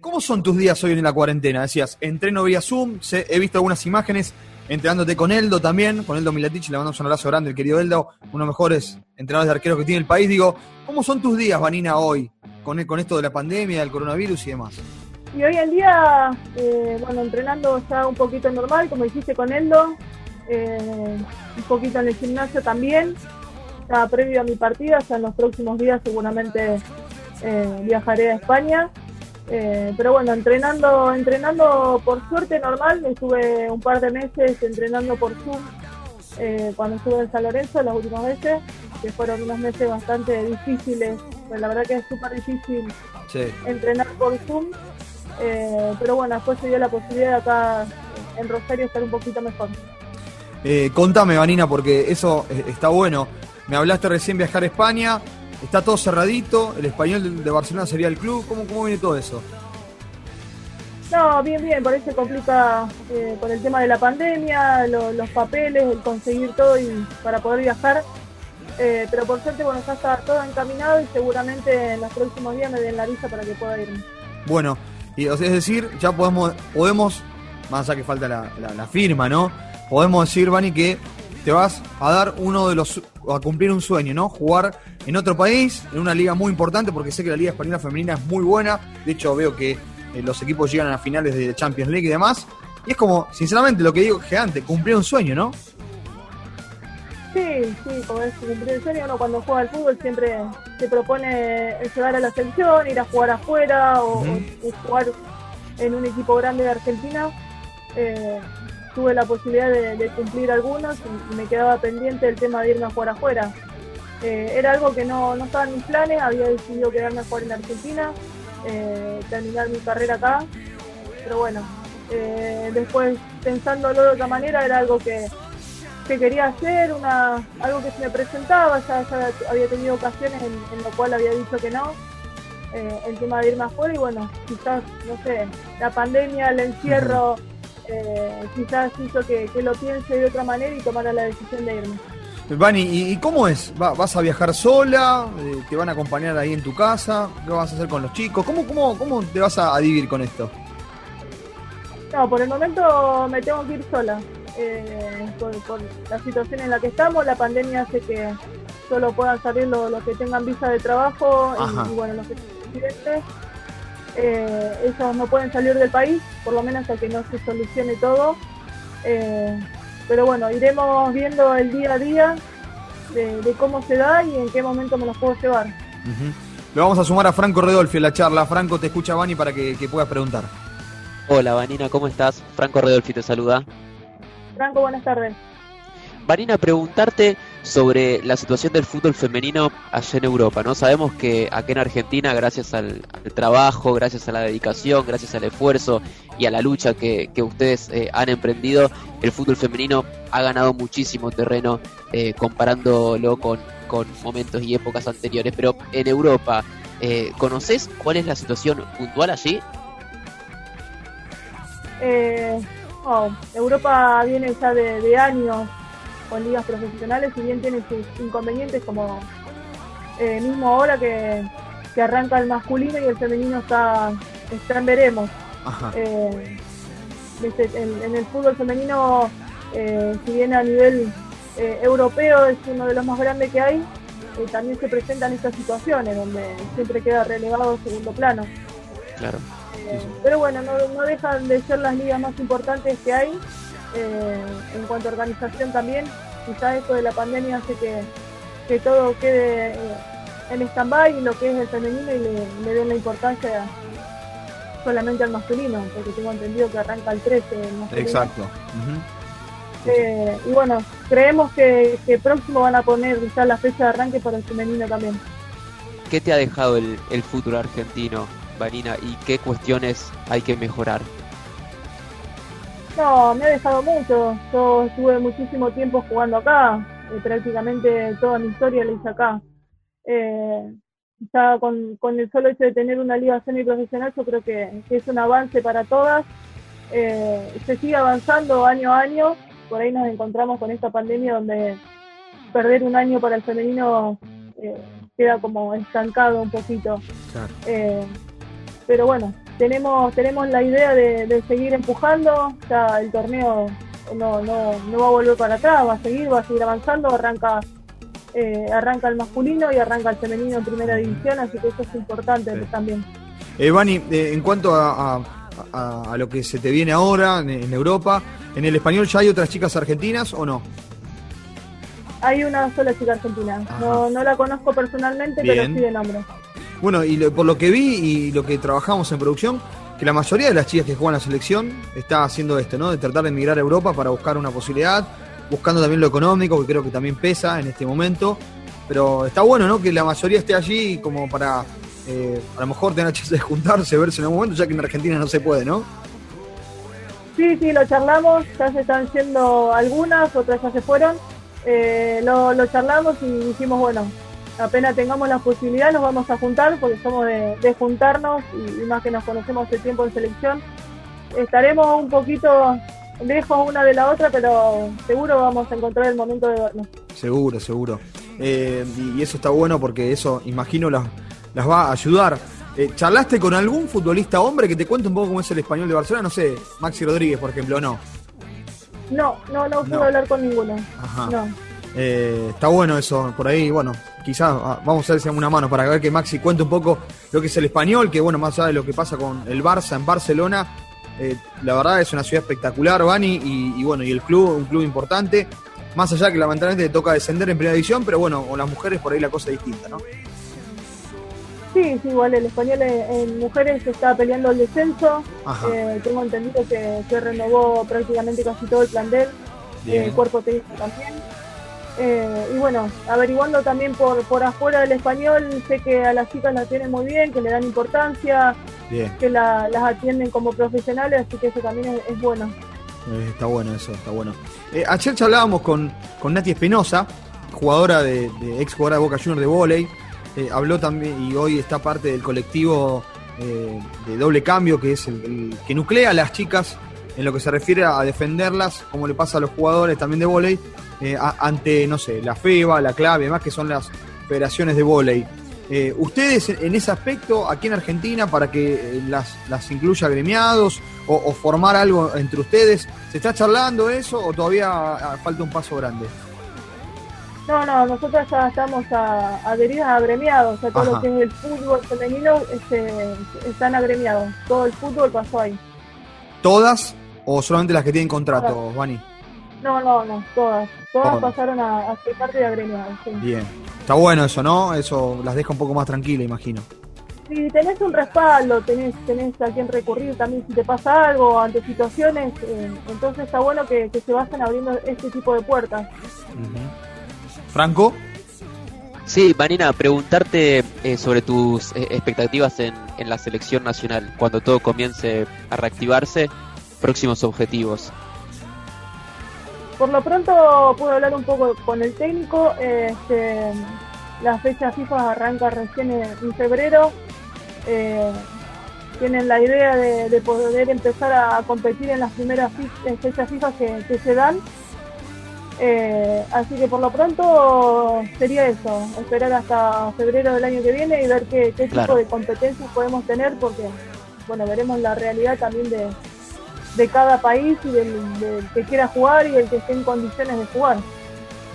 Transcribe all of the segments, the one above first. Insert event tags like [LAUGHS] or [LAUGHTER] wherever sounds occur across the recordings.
¿Cómo son tus días hoy en la cuarentena? Decías, entreno vía Zoom, he visto algunas imágenes entrenándote con Eldo también, con Eldo Milatich, le mandamos un abrazo grande, el querido Eldo, uno de los mejores entrenadores de arqueros que tiene el país. Digo, ¿cómo son tus días, Vanina, hoy, con, con esto de la pandemia, del coronavirus y demás? Y hoy en día, eh, bueno, entrenando ya un poquito normal, como dijiste con Eldo, eh, un poquito en el gimnasio también, ya previo a mi partida, ya en los próximos días seguramente eh, viajaré a España eh, pero bueno, entrenando, entrenando por suerte normal, estuve un par de meses entrenando por Zoom eh, cuando estuve en San Lorenzo las últimas veces, que fueron unos meses bastante difíciles, pues la verdad que es súper difícil entrenar por Zoom, eh, pero bueno, después se dio la posibilidad de acá en Rosario estar un poquito mejor. contame, Vanina, porque eso está bueno. Me hablaste recién viajar a España, ¿Está todo cerradito? ¿El español de Barcelona sería el club? ¿Cómo, cómo viene todo eso? No, bien, bien, por eso se complica eh, con el tema de la pandemia, los papeles, el conseguir todo y para poder viajar. Eh, pero por suerte, bueno, ya está todo encaminado y seguramente en los próximos días me den la visa para que pueda irme. Bueno, y, es decir, ya podemos, podemos más allá que falta la, la firma, ¿no? Podemos decir, Vani, que te vas a dar uno de los a cumplir un sueño, ¿no? Jugar en otro país, en una liga muy importante, porque sé que la liga española femenina es muy buena. De hecho, veo que eh, los equipos llegan a finales de Champions League y demás. Y es como, sinceramente, lo que digo que antes, cumplir un sueño, ¿no? Sí, sí, como es cumplir un sueño, uno cuando juega al fútbol siempre se propone llegar a la selección, ir a jugar afuera o, jugar en un equipo grande de Argentina. Eh, tuve la posibilidad de, cumplir algunos y, me quedaba pendiente el tema de irme a jugar afuera. Eh, era algo que no, no, estaba en mis planes, había decidido quedarme a jugar en Argentina, eh, terminar mi carrera acá, pero bueno, eh, después pensándolo de otra manera era algo que, quería hacer, una, algo que se me presentaba, ya, había tenido ocasiones en, lo cual había dicho que no, el tema de irme afuera y bueno, quizás, no sé, la pandemia, el encierro quizás hizo que, lo piense de otra manera y tomara la decisión de irme. Vani, ¿y, cómo es? ¿Vas a viajar sola? Eh, ¿Te van a acompañar ahí en tu casa? ¿Qué vas a hacer con los chicos? ¿Cómo, cómo, cómo te vas a, dividir con esto? No, por el momento me tengo que ir sola. Eh, por, la situación en la que estamos, la pandemia hace que solo puedan salir los, que tengan visa de trabajo y, bueno, los que residentes eh, ellos no pueden salir del país, por lo menos hasta que no se solucione todo. Eh, pero bueno, iremos viendo el día a día de, cómo se da y en qué momento me los puedo llevar. Lo vamos a sumar a Franco Redolfi a la charla. Franco, te escucha Vani para que, que puedas preguntar. Hola Vanina, ¿cómo estás? Franco Redolfi te saluda. Franco, buenas tardes. Vanina, preguntarte sobre la situación del fútbol femenino allá en Europa, ¿no? Sabemos que aquí en Argentina, gracias al, trabajo, gracias a la dedicación, gracias al esfuerzo y a la lucha que, ustedes eh, han emprendido, el fútbol femenino ha ganado muchísimo terreno eh, comparándolo con, momentos y épocas anteriores. Pero en Europa, eh, ¿conoces cuál es la situación puntual allí? Europa viene ya de años con ligas profesionales, si bien tiene sus inconvenientes como eh, mismo ahora que, arranca el masculino y el femenino está, está en veremos. Eh, en, el fútbol femenino, eh, si bien a nivel europeo es uno de los más grandes que hay, también se presentan estas situaciones donde siempre queda relegado segundo plano. Claro. Pero bueno, no, no dejan de ser las ligas más importantes que hay eh, en cuanto a organización también, quizás esto de la pandemia hace que, que todo quede eh, en stand-by y lo que es el femenino y le, den la importancia solamente al masculino, porque tengo entendido que arranca el 13 Exacto. Eh, y bueno, creemos que, próximo van a poner quizás la fecha de arranque para el femenino también. ¿Qué te ha dejado el, el fútbol argentino, Vanina, y qué cuestiones hay que mejorar? No, me ha dejado mucho. Yo estuve muchísimo tiempo jugando acá. Eh, prácticamente toda mi historia la hice acá. Eh, ya con, el solo hecho de tener una liga semiprofesional, yo creo que, es un avance para todas. Eh, se sigue avanzando año a año. Por ahí nos encontramos con esta pandemia donde perder un año para el femenino queda como estancado un poquito. pero bueno, tenemos tenemos la idea de, seguir empujando, ya el torneo no, no, no va a volver para atrás, va a seguir, va a seguir avanzando, arranca eh, arranca el masculino y arranca el femenino en primera división, así que eso es importante también. Eh, Vani, eh, en cuanto a, lo que se te viene ahora en, Europa, ¿en el español ya hay otras chicas argentinas o no? Hay una sola chica argentina, no, no, la conozco personalmente, pero sí de nombre. Bueno, y por lo que vi y lo que trabajamos en producción, que la mayoría de las chicas que juegan la selección está haciendo esto, ¿no? De tratar de emigrar a Europa para buscar una posibilidad, buscando también lo económico, que creo que también pesa en este momento. Pero está bueno, ¿no? Que la mayoría esté allí como para eh, a lo mejor tener chance de juntarse, verse en algún momento, ya que en Argentina no se puede, ¿no? Sí, sí, lo charlamos, ya se están yendo algunas, otras ya se fueron. Eh, lo, charlamos y dijimos, bueno, apenas tengamos la posibilidad nos vamos a juntar, porque somos de, juntarnos y, más que nos conocemos hace tiempo en selección. Estaremos un poquito lejos una de la otra, pero seguro vamos a encontrar el momento de vernos. Seguro, seguro. Eh, y eso está bueno porque eso, imagino, las, las va a ayudar. Eh, ¿Charlaste con algún futbolista hombre que te cuente un poco cómo es el español de Barcelona? No sé, Maxi Rodríguez, por ejemplo, ¿no? No, no, no pude hablar con ninguno. Ajá. Eh, está bueno eso, por ahí, bueno, quizás ah, vamos a hacer una mano para ver que Maxi cuente un poco lo que es el español, que bueno, más allá de lo que pasa con el Barça en Barcelona, eh, la verdad es una ciudad espectacular, Bani, y, bueno, y el club, un club importante. Más allá que lamentablemente le toca descender en primera división, pero bueno, con las mujeres por ahí la cosa es distinta, ¿no? Sí, sí, igual el español en, mujeres está peleando el descenso. Eh, tengo entendido que, se renovó prácticamente casi todo el plantel, el cuerpo técnico también. Eh, y bueno, averiguando también por, por afuera del español, sé que a las chicas las tienen muy bien, que le dan importancia, que las atienden como profesionales, así que eso también es, bueno. Eh, está bueno eso, está bueno. Eh, ayer hablábamos con, con Nati Espinosa, jugadora de, ex jugadora de Boca Juniors de volei, habló también y hoy está parte del colectivo de doble cambio, que es el, que nuclea a las chicas en lo que se refiere a defenderlas, como le pasa a los jugadores también de volei, eh, ante, no sé, la FEBA, la clave, más que son las federaciones de volei. Eh, ¿Ustedes en ese aspecto, aquí en Argentina, para que eh, las, las incluya gremiados o, formar algo entre ustedes, ¿se está charlando eso o todavía ah, falta un paso grande? No, no, nosotros ya estamos adheridas a agremiados, o sea, todo lo que es el fútbol femenino este, están agremiados, todo el fútbol pasó ahí. ¿Todas o solamente las que tienen contrato, Vani? No, no, no, todas. Todas pasaron a, ser parte de agremiados. Bien. Está bueno eso, ¿no? Eso las deja un poco más tranquila, imagino. Si tenés un respaldo, tenés, tenés a quien recurrir también si te pasa algo ante situaciones, eh, entonces está bueno que, se vayan abriendo este tipo de puertas. Franco. Sí, Marina, preguntarte eh, sobre tus eh, expectativas en, en la selección nacional, cuando todo comience a reactivarse, próximos objetivos. Por lo pronto pude hablar un poco con el técnico. Este, la fecha FIFA arranca recién en, febrero. Eh, tienen la idea de, poder empezar a competir en las primeras fechas FIFA que, se dan. Eh, así que por lo pronto sería eso, esperar hasta febrero del año que viene y ver qué, tipo de competencias podemos tener, porque bueno, veremos la realidad también de, de cada país y del, que quiera jugar y el que esté en condiciones de jugar.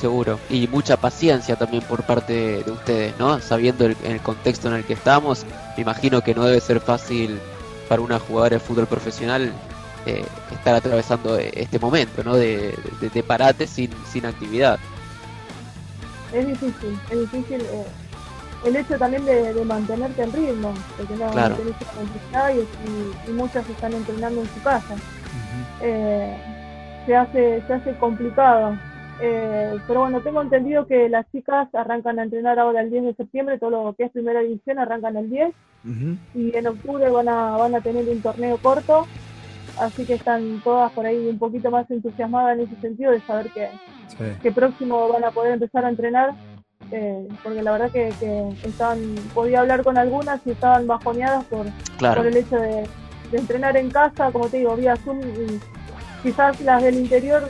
Seguro, y mucha paciencia también por parte de ustedes, ¿no? Sabiendo el, el contexto en el que estamos, me imagino que no debe ser fácil para una jugadora de fútbol profesional eh, estar atravesando este momento, ¿no? De, de, parate sin, sin actividad. Es difícil, es difícil. Eh, el hecho también de, mantenerte en ritmo, porque no, claro. tenés y, y, muchas están entrenando en su casa. Eh, se hace se hace complicado. Eh, pero bueno, tengo entendido que las chicas arrancan a entrenar ahora el 10 de septiembre, todo lo que es primera división arrancan el 10 y en octubre van a, van a tener un torneo corto, así que están todas por ahí un poquito más entusiasmadas en ese sentido de saber que, que próximo van a poder empezar a entrenar eh, porque la verdad que, estaban, podía hablar con algunas y estaban bajoneadas por, por el hecho de, entrenar en casa, como te digo, vía Zoom, y quizás las del interior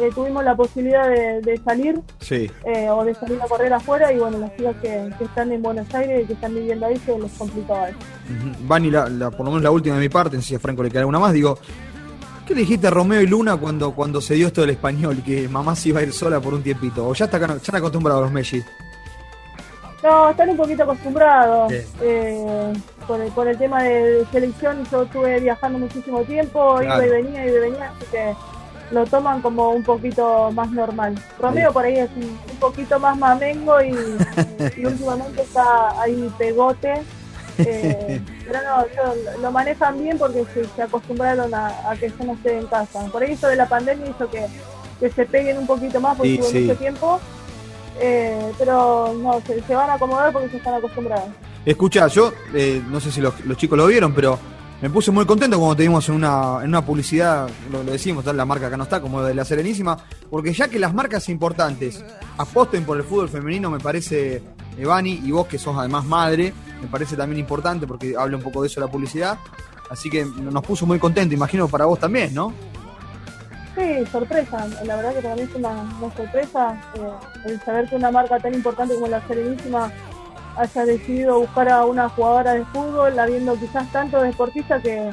eh, tuvimos la posibilidad de, salir sí. Eh, o de salir a correr afuera y bueno, las chicas que, están en Buenos Aires y que están viviendo ahí se les complicaba eso. Vani, la, por lo menos la última de mi parte, si a Franco le queda alguna más, digo, ¿qué le dijiste a Romeo y Luna cuando, cuando se dio esto del español que mamá se iba a ir sola por un tiempito? ¿O ya, está, ya están acostumbrados los Messi? No, están un poquito acostumbrados. Eh, con, el, con el tema de selección, yo estuve viajando muchísimo tiempo, iba y venía, y venía, así que lo toman como un poquito más normal. Romeo por ahí es un, poquito más mamengo y, [LAUGHS] últimamente está ahí pegote. Eh, [LAUGHS] pero no, lo, manejan bien porque se, acostumbraron a, que yo no esté en casa. Por ahí esto de la pandemia hizo que, se peguen un poquito más porque tuvo mucho tiempo. Eh, pero no, se, van a acomodar porque se están acostumbrados. Escucha, yo eh, no sé si los, los chicos lo vieron, pero me puse muy contento cuando te vimos en una, en una publicidad, lo, decimos, la marca acá no está, como de la Serenísima, porque ya que las marcas importantes aposten por el fútbol femenino, me parece, Evani, y vos que sos además madre, me parece también importante porque habla un poco de eso la publicidad. Así que nos puso muy contento, imagino para vos también, ¿no? Sí, sorpresa. La verdad que para mí es una, sorpresa eh, el saber que una marca tan importante como la Serenísima haya decidido buscar a una jugadora de fútbol, habiendo quizás tantos deportistas que,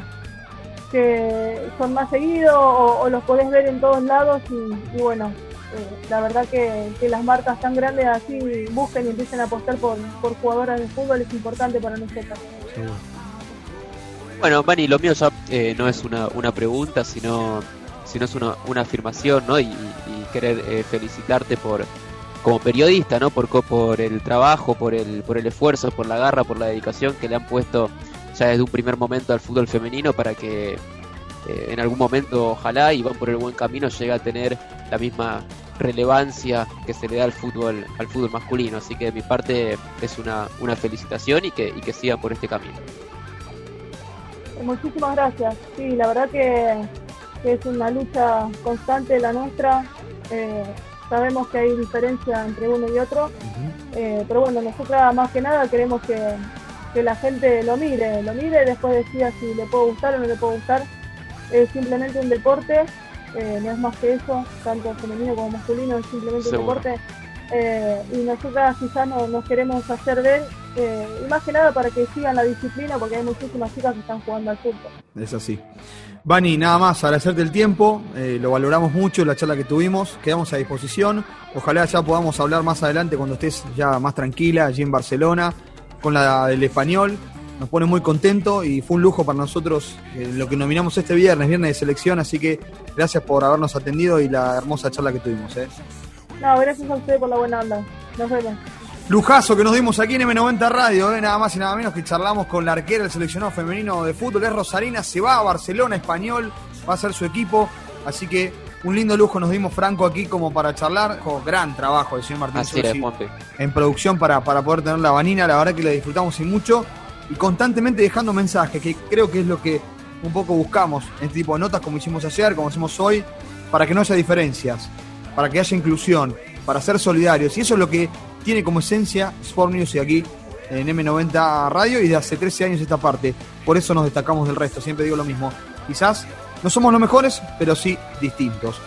que son más seguidos o, los podés ver en todos lados y, bueno, eh, la verdad que, las marcas tan grandes así busquen y empiecen a apostar por, por jugadoras de fútbol es importante para nosotros. Bueno, Mani, lo mío ya eh, no es una, una pregunta, sino, sino es una, una afirmación, ¿no? Y, querer eh, felicitarte por, como periodista, ¿no? Por, por el trabajo, por el, por el esfuerzo, por la garra, por la dedicación que le han puesto ya desde un primer momento al fútbol femenino para que eh, en algún momento, ojalá, y van por el buen camino, llegue a tener la misma relevancia que se le da al fútbol al fútbol masculino. Así que de mi parte es una, una felicitación y que, y que sigan por este camino. Muchísimas gracias. Sí, la verdad que, es una lucha constante la nuestra. Eh, sabemos que hay diferencia entre uno y otro, eh, pero bueno, nosotras más que nada queremos que, la gente lo mire, lo mire y después decida si le puede gustar o no le puede gustar. Es simplemente un deporte, eh, no es más que eso, tanto femenino como masculino, es simplemente un deporte. Eh, y nosotras quizás no, nos queremos hacer ver, y más que nada para que sigan la disciplina, porque hay muchísimas chicas que están jugando al fútbol. Es así. Vani, nada más, agradecerte el tiempo, eh, lo valoramos mucho, la charla que tuvimos, quedamos a disposición. Ojalá ya podamos hablar más adelante cuando estés ya más tranquila allí en Barcelona con la del español. Nos pone muy contento y fue un lujo para nosotros eh, lo que nominamos este viernes, viernes de selección, así que gracias por habernos atendido y la hermosa charla que tuvimos. ¿eh? No, gracias a usted por la buena onda. Nos vemos. Lujazo que nos dimos aquí en M90 Radio, ¿eh? nada más y nada menos que charlamos con la arquera del seleccionado femenino de fútbol, es Rosarina, se va a Barcelona, español, va a ser su equipo, así que un lindo lujo nos dimos Franco aquí como para charlar, con gran trabajo del señor Martín así en producción para, para poder tener la vanina, la verdad que la disfrutamos y mucho, y constantemente dejando mensajes, que creo que es lo que un poco buscamos en este tipo de notas, como hicimos ayer, como hacemos hoy, para que no haya diferencias, para que haya inclusión, para ser solidarios, y eso es lo que tiene como esencia Sport News y aquí en M90 Radio y de hace 13 años esta parte. Por eso nos destacamos del resto, siempre digo lo mismo. Quizás no somos los mejores, pero sí distintos.